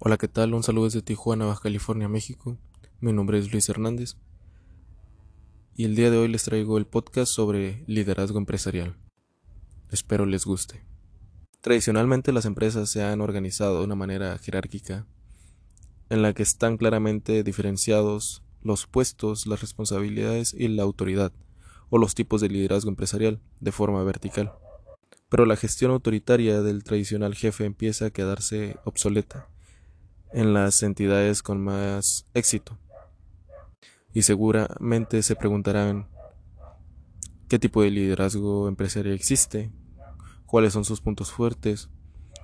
Hola, ¿qué tal? Un saludo desde Tijuana, Baja California, México. Mi nombre es Luis Hernández y el día de hoy les traigo el podcast sobre liderazgo empresarial. Espero les guste. Tradicionalmente las empresas se han organizado de una manera jerárquica en la que están claramente diferenciados los puestos, las responsabilidades y la autoridad o los tipos de liderazgo empresarial de forma vertical. Pero la gestión autoritaria del tradicional jefe empieza a quedarse obsoleta en las entidades con más éxito. Y seguramente se preguntarán qué tipo de liderazgo empresarial existe, cuáles son sus puntos fuertes,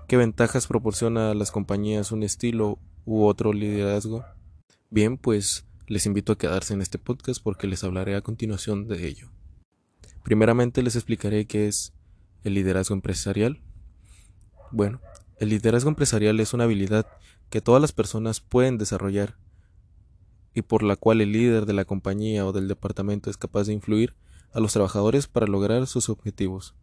qué ventajas proporciona a las compañías un estilo u otro liderazgo. Bien, pues les invito a quedarse en este podcast porque les hablaré a continuación de ello. Primeramente les explicaré qué es el liderazgo empresarial. Bueno, el liderazgo empresarial es una habilidad que todas las personas pueden desarrollar y por la cual el líder de la compañía o del departamento es capaz de influir a los trabajadores para lograr sus objetivos.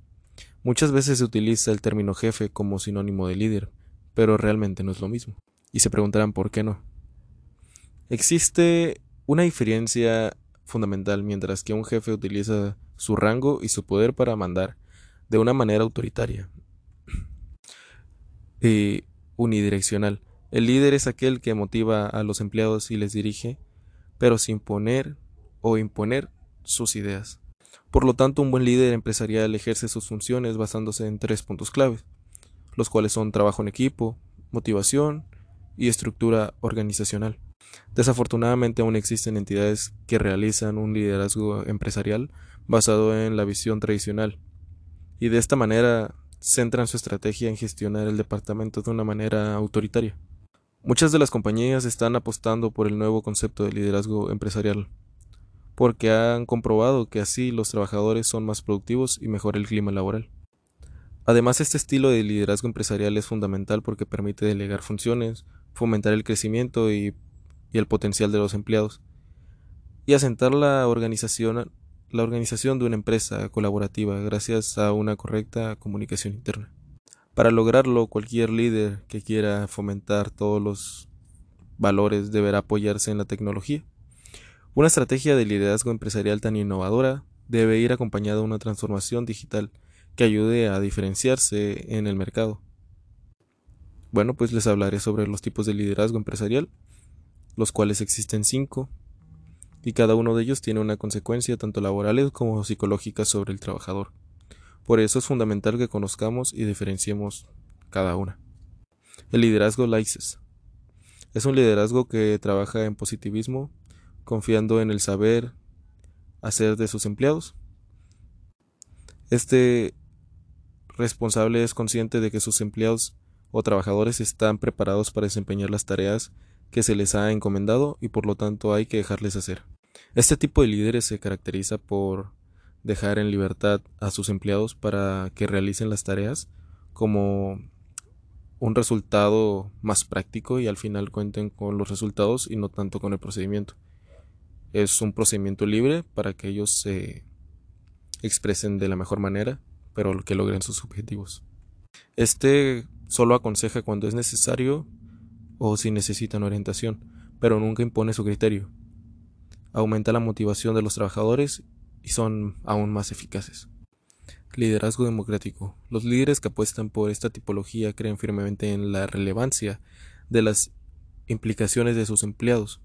Muchas veces se utiliza el término jefe como sinónimo de líder, pero realmente no es lo mismo. Y se preguntarán por qué no. Existe una diferencia fundamental mientras que un jefe utiliza su rango y su poder para mandar de una manera autoritaria y unidireccional. El líder es aquel que motiva a los empleados y les dirige, pero sin poner o imponer sus ideas. Por lo tanto, un buen líder empresarial ejerce sus funciones basándose en tres puntos claves, los cuales son trabajo en equipo, motivación y estructura organizacional. Desafortunadamente aún existen entidades que realizan un liderazgo empresarial basado en la visión tradicional, y de esta manera centran su estrategia en gestionar el departamento de una manera autoritaria. Muchas de las compañías están apostando por el nuevo concepto de liderazgo empresarial, porque han comprobado que así los trabajadores son más productivos y mejora el clima laboral. Además, este estilo de liderazgo empresarial es fundamental porque permite delegar funciones, fomentar el crecimiento y, el potencial de los empleados, y asentar la organización de una empresa colaborativa gracias a una correcta comunicación interna. Para lograrlo, cualquier líder que quiera fomentar todos los valores deberá apoyarse en la tecnología. Una estrategia de liderazgo empresarial tan innovadora debe ir acompañada de una transformación digital que ayude a diferenciarse en el mercado. Bueno, pues les hablaré sobre los tipos de liderazgo empresarial, los cuales existen cinco, y cada uno de ellos tiene una consecuencia tanto laborales como psicológicas sobre el trabajador. Por eso es fundamental que conozcamos y diferenciemos cada una. El liderazgo LICES es un liderazgo que trabaja en positivismo, confiando en el saber hacer de sus empleados. Este responsable es consciente de que sus empleados o trabajadores están preparados para desempeñar las tareas que se les ha encomendado y por lo tanto hay que dejarles hacer. Este tipo de líderes se caracteriza por dejar en libertad a sus empleados para que realicen las tareas como un resultado más práctico y al final cuenten con los resultados y no tanto con el procedimiento. Es un procedimiento libre para que ellos se expresen de la mejor manera, pero que logren sus objetivos. Este solo aconseja cuando es necesario o si necesitan orientación, pero nunca impone su criterio. Aumenta la motivación de los trabajadores y son aún más eficaces. Liderazgo democrático. Los líderes que apuestan por esta tipología creen firmemente en la relevancia de las implicaciones de sus empleados,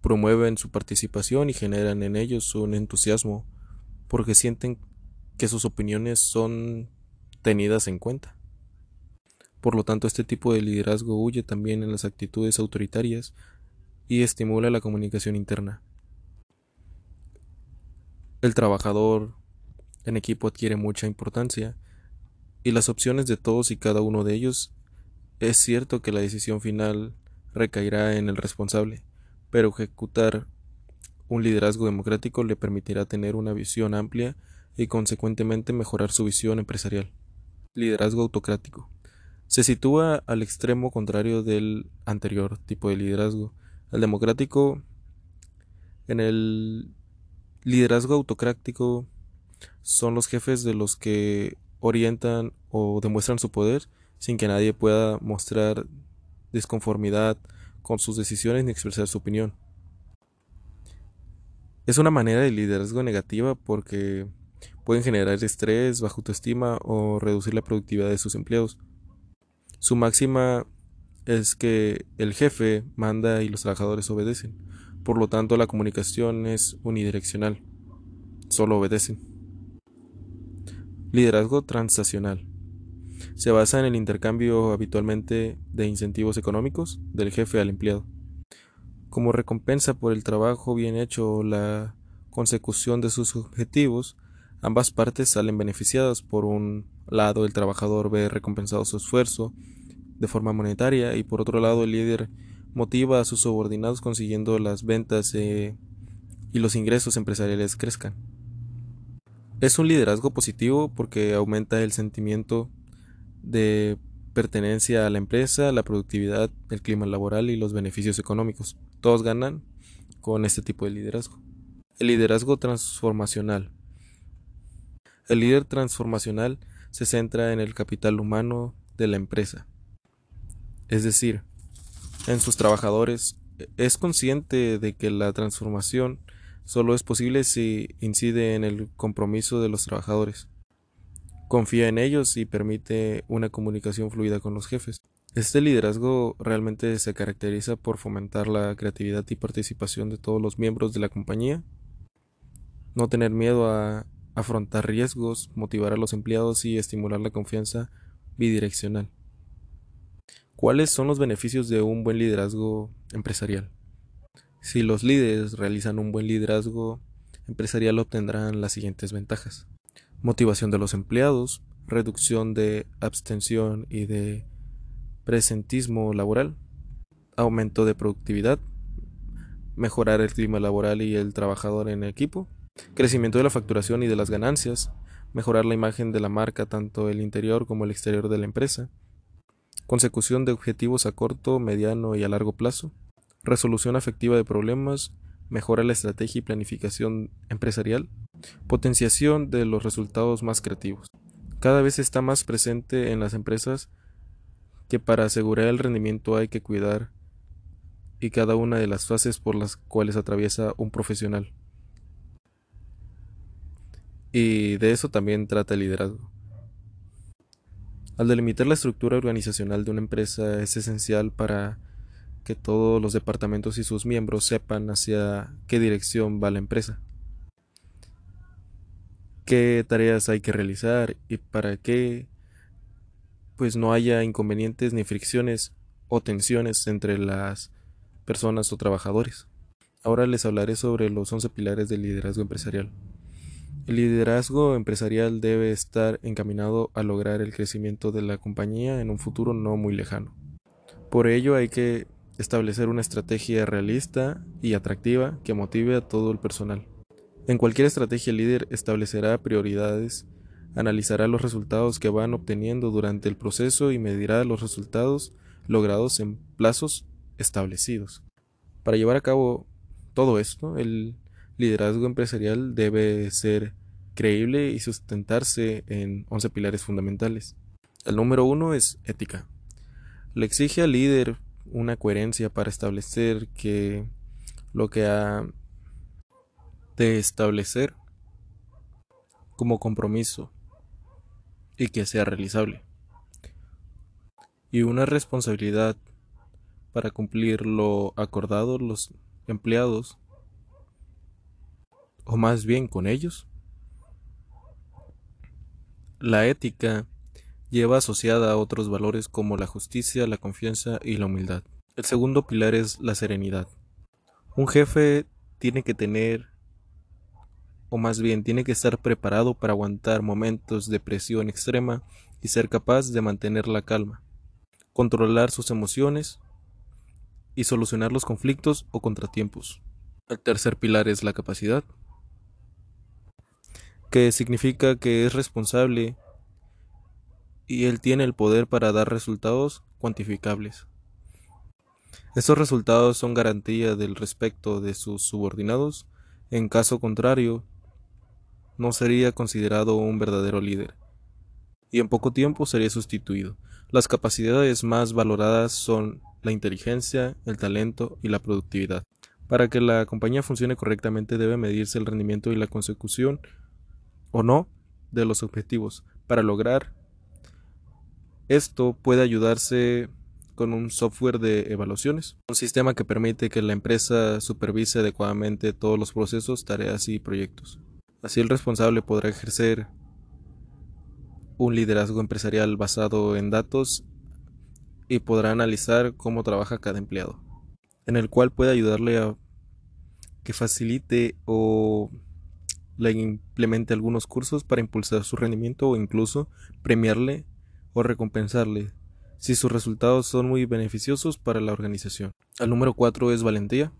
promueven su participación y generan en ellos un entusiasmo porque sienten que sus opiniones son tenidas en cuenta. Por lo tanto, este tipo de liderazgo huye también en las actitudes autoritarias y estimula la comunicación interna. El trabajador en equipo adquiere mucha importancia y las opciones de todos y cada uno de ellos es cierto que la decisión final recaerá en el responsable, pero ejecutar un liderazgo democrático le permitirá tener una visión amplia y consecuentemente mejorar su visión empresarial. Liderazgo autocrático. Se sitúa al extremo contrario del anterior tipo de liderazgo. El democrático en el Liderazgo autocrático son los jefes de los que orientan o demuestran su poder sin que nadie pueda mostrar disconformidad con sus decisiones ni expresar su opinión. Es una manera de liderazgo negativa porque pueden generar estrés, baja autoestima o reducir la productividad de sus empleados. Su máxima es que el jefe manda y los trabajadores obedecen. Por lo tanto, la comunicación es unidireccional. Solo obedecen. Liderazgo transaccional. Se basa en el intercambio habitualmente de incentivos económicos del jefe al empleado. Como recompensa por el trabajo bien hecho o la consecución de sus objetivos, ambas partes salen beneficiadas. Por un lado, el trabajador ve recompensado su esfuerzo de forma monetaria y por otro lado el líder motiva a sus subordinados consiguiendo las ventas eh, y los ingresos empresariales crezcan. Es un liderazgo positivo porque aumenta el sentimiento de pertenencia a la empresa, la productividad, el clima laboral y los beneficios económicos. Todos ganan con este tipo de liderazgo. El liderazgo transformacional. El líder transformacional se centra en el capital humano de la empresa es decir, en sus trabajadores, es consciente de que la transformación solo es posible si incide en el compromiso de los trabajadores. Confía en ellos y permite una comunicación fluida con los jefes. Este liderazgo realmente se caracteriza por fomentar la creatividad y participación de todos los miembros de la compañía, no tener miedo a afrontar riesgos, motivar a los empleados y estimular la confianza bidireccional. ¿Cuáles son los beneficios de un buen liderazgo empresarial? Si los líderes realizan un buen liderazgo empresarial obtendrán las siguientes ventajas. Motivación de los empleados, reducción de abstención y de presentismo laboral, aumento de productividad, mejorar el clima laboral y el trabajador en equipo, crecimiento de la facturación y de las ganancias, mejorar la imagen de la marca tanto el interior como el exterior de la empresa, consecución de objetivos a corto, mediano y a largo plazo, resolución afectiva de problemas, mejora la estrategia y planificación empresarial, potenciación de los resultados más creativos. Cada vez está más presente en las empresas que para asegurar el rendimiento hay que cuidar y cada una de las fases por las cuales atraviesa un profesional. Y de eso también trata el liderazgo. Al delimitar la estructura organizacional de una empresa es esencial para que todos los departamentos y sus miembros sepan hacia qué dirección va la empresa, qué tareas hay que realizar y para qué pues no haya inconvenientes ni fricciones o tensiones entre las personas o trabajadores. Ahora les hablaré sobre los 11 pilares del liderazgo empresarial. El liderazgo empresarial debe estar encaminado a lograr el crecimiento de la compañía en un futuro no muy lejano. Por ello hay que establecer una estrategia realista y atractiva que motive a todo el personal. En cualquier estrategia el líder establecerá prioridades, analizará los resultados que van obteniendo durante el proceso y medirá los resultados logrados en plazos establecidos. Para llevar a cabo todo esto, el liderazgo empresarial debe ser creíble y sustentarse en 11 pilares fundamentales. El número uno es ética. Le exige al líder una coherencia para establecer que lo que ha de establecer como compromiso y que sea realizable. Y una responsabilidad para cumplir lo acordado los empleados, o más bien con ellos, la ética lleva asociada a otros valores como la justicia, la confianza y la humildad. El segundo pilar es la serenidad. Un jefe tiene que tener, o más bien tiene que estar preparado para aguantar momentos de presión extrema y ser capaz de mantener la calma, controlar sus emociones y solucionar los conflictos o contratiempos. El tercer pilar es la capacidad que significa que es responsable y él tiene el poder para dar resultados cuantificables. Estos resultados son garantía del respeto de sus subordinados, en caso contrario, no sería considerado un verdadero líder, y en poco tiempo sería sustituido. Las capacidades más valoradas son la inteligencia, el talento y la productividad. Para que la compañía funcione correctamente debe medirse el rendimiento y la consecución o no de los objetivos. Para lograr esto puede ayudarse con un software de evaluaciones, un sistema que permite que la empresa supervise adecuadamente todos los procesos, tareas y proyectos. Así el responsable podrá ejercer un liderazgo empresarial basado en datos y podrá analizar cómo trabaja cada empleado, en el cual puede ayudarle a que facilite o le implemente algunos cursos para impulsar su rendimiento o incluso premiarle o recompensarle si sus resultados son muy beneficiosos para la organización. El número 4 es valentía.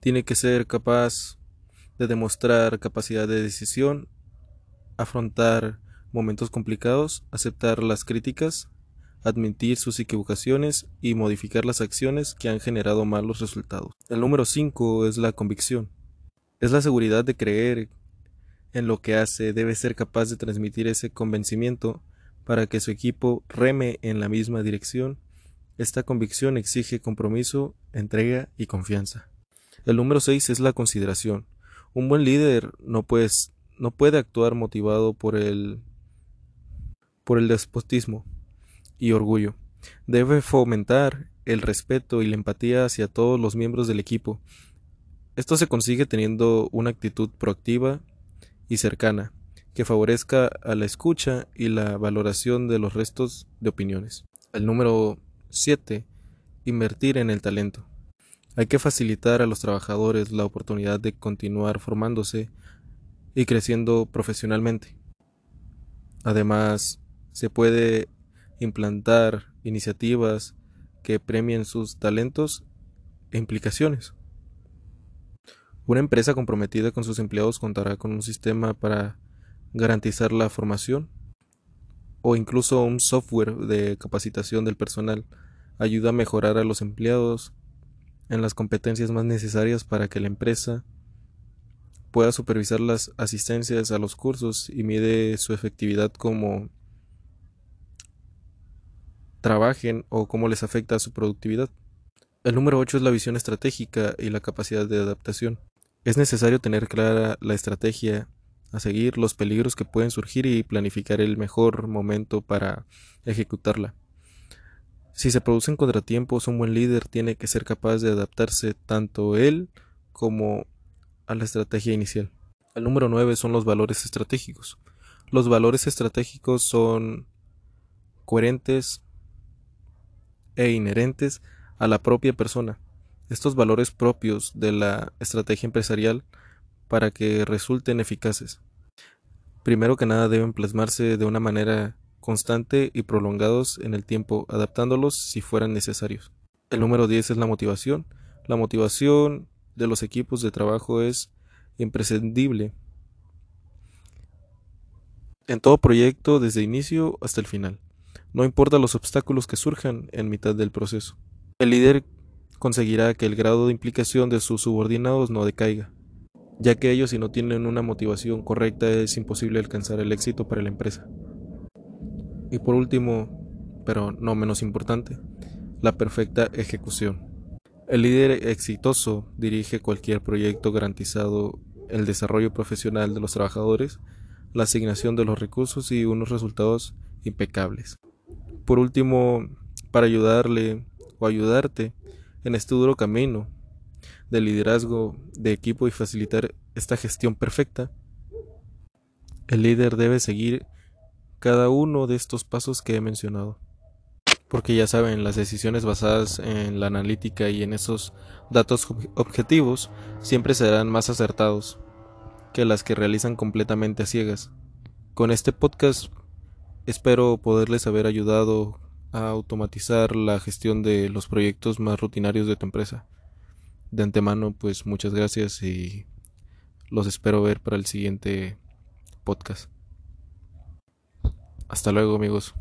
Tiene que ser capaz de demostrar capacidad de decisión, afrontar momentos complicados, aceptar las críticas, admitir sus equivocaciones y modificar las acciones que han generado malos resultados. El número 5 es la convicción. Es la seguridad de creer en lo que hace, debe ser capaz de transmitir ese convencimiento para que su equipo reme en la misma dirección. Esta convicción exige compromiso, entrega y confianza. El número 6 es la consideración. Un buen líder no, no puede actuar motivado por el, por el despotismo y orgullo. Debe fomentar el respeto y la empatía hacia todos los miembros del equipo. Esto se consigue teniendo una actitud proactiva y cercana, que favorezca a la escucha y la valoración de los restos de opiniones. El número 7. Invertir en el talento. Hay que facilitar a los trabajadores la oportunidad de continuar formándose y creciendo profesionalmente. Además, se puede implantar iniciativas que premien sus talentos e implicaciones. Una empresa comprometida con sus empleados contará con un sistema para garantizar la formación o incluso un software de capacitación del personal ayuda a mejorar a los empleados en las competencias más necesarias para que la empresa pueda supervisar las asistencias a los cursos y mide su efectividad como trabajen o cómo les afecta a su productividad. El número 8 es la visión estratégica y la capacidad de adaptación. Es necesario tener clara la estrategia a seguir, los peligros que pueden surgir y planificar el mejor momento para ejecutarla. Si se producen contratiempos, un buen líder tiene que ser capaz de adaptarse tanto él como a la estrategia inicial. El número 9 son los valores estratégicos. Los valores estratégicos son coherentes e inherentes a la propia persona. Estos valores propios de la estrategia empresarial para que resulten eficaces. Primero que nada deben plasmarse de una manera constante y prolongados en el tiempo, adaptándolos si fueran necesarios. El número 10 es la motivación. La motivación de los equipos de trabajo es imprescindible en todo proyecto desde inicio hasta el final. No importa los obstáculos que surjan en mitad del proceso. El líder conseguirá que el grado de implicación de sus subordinados no decaiga ya que ellos si no tienen una motivación correcta es imposible alcanzar el éxito para la empresa. Y por último, pero no menos importante, la perfecta ejecución. El líder exitoso dirige cualquier proyecto garantizado el desarrollo profesional de los trabajadores, la asignación de los recursos y unos resultados impecables. Por último, para ayudarle o ayudarte en este duro camino, de liderazgo de equipo y facilitar esta gestión perfecta, el líder debe seguir cada uno de estos pasos que he mencionado. Porque ya saben, las decisiones basadas en la analítica y en esos datos objetivos siempre serán más acertados que las que realizan completamente a ciegas. Con este podcast espero poderles haber ayudado a automatizar la gestión de los proyectos más rutinarios de tu empresa de antemano, pues muchas gracias y los espero ver para el siguiente podcast. Hasta luego amigos.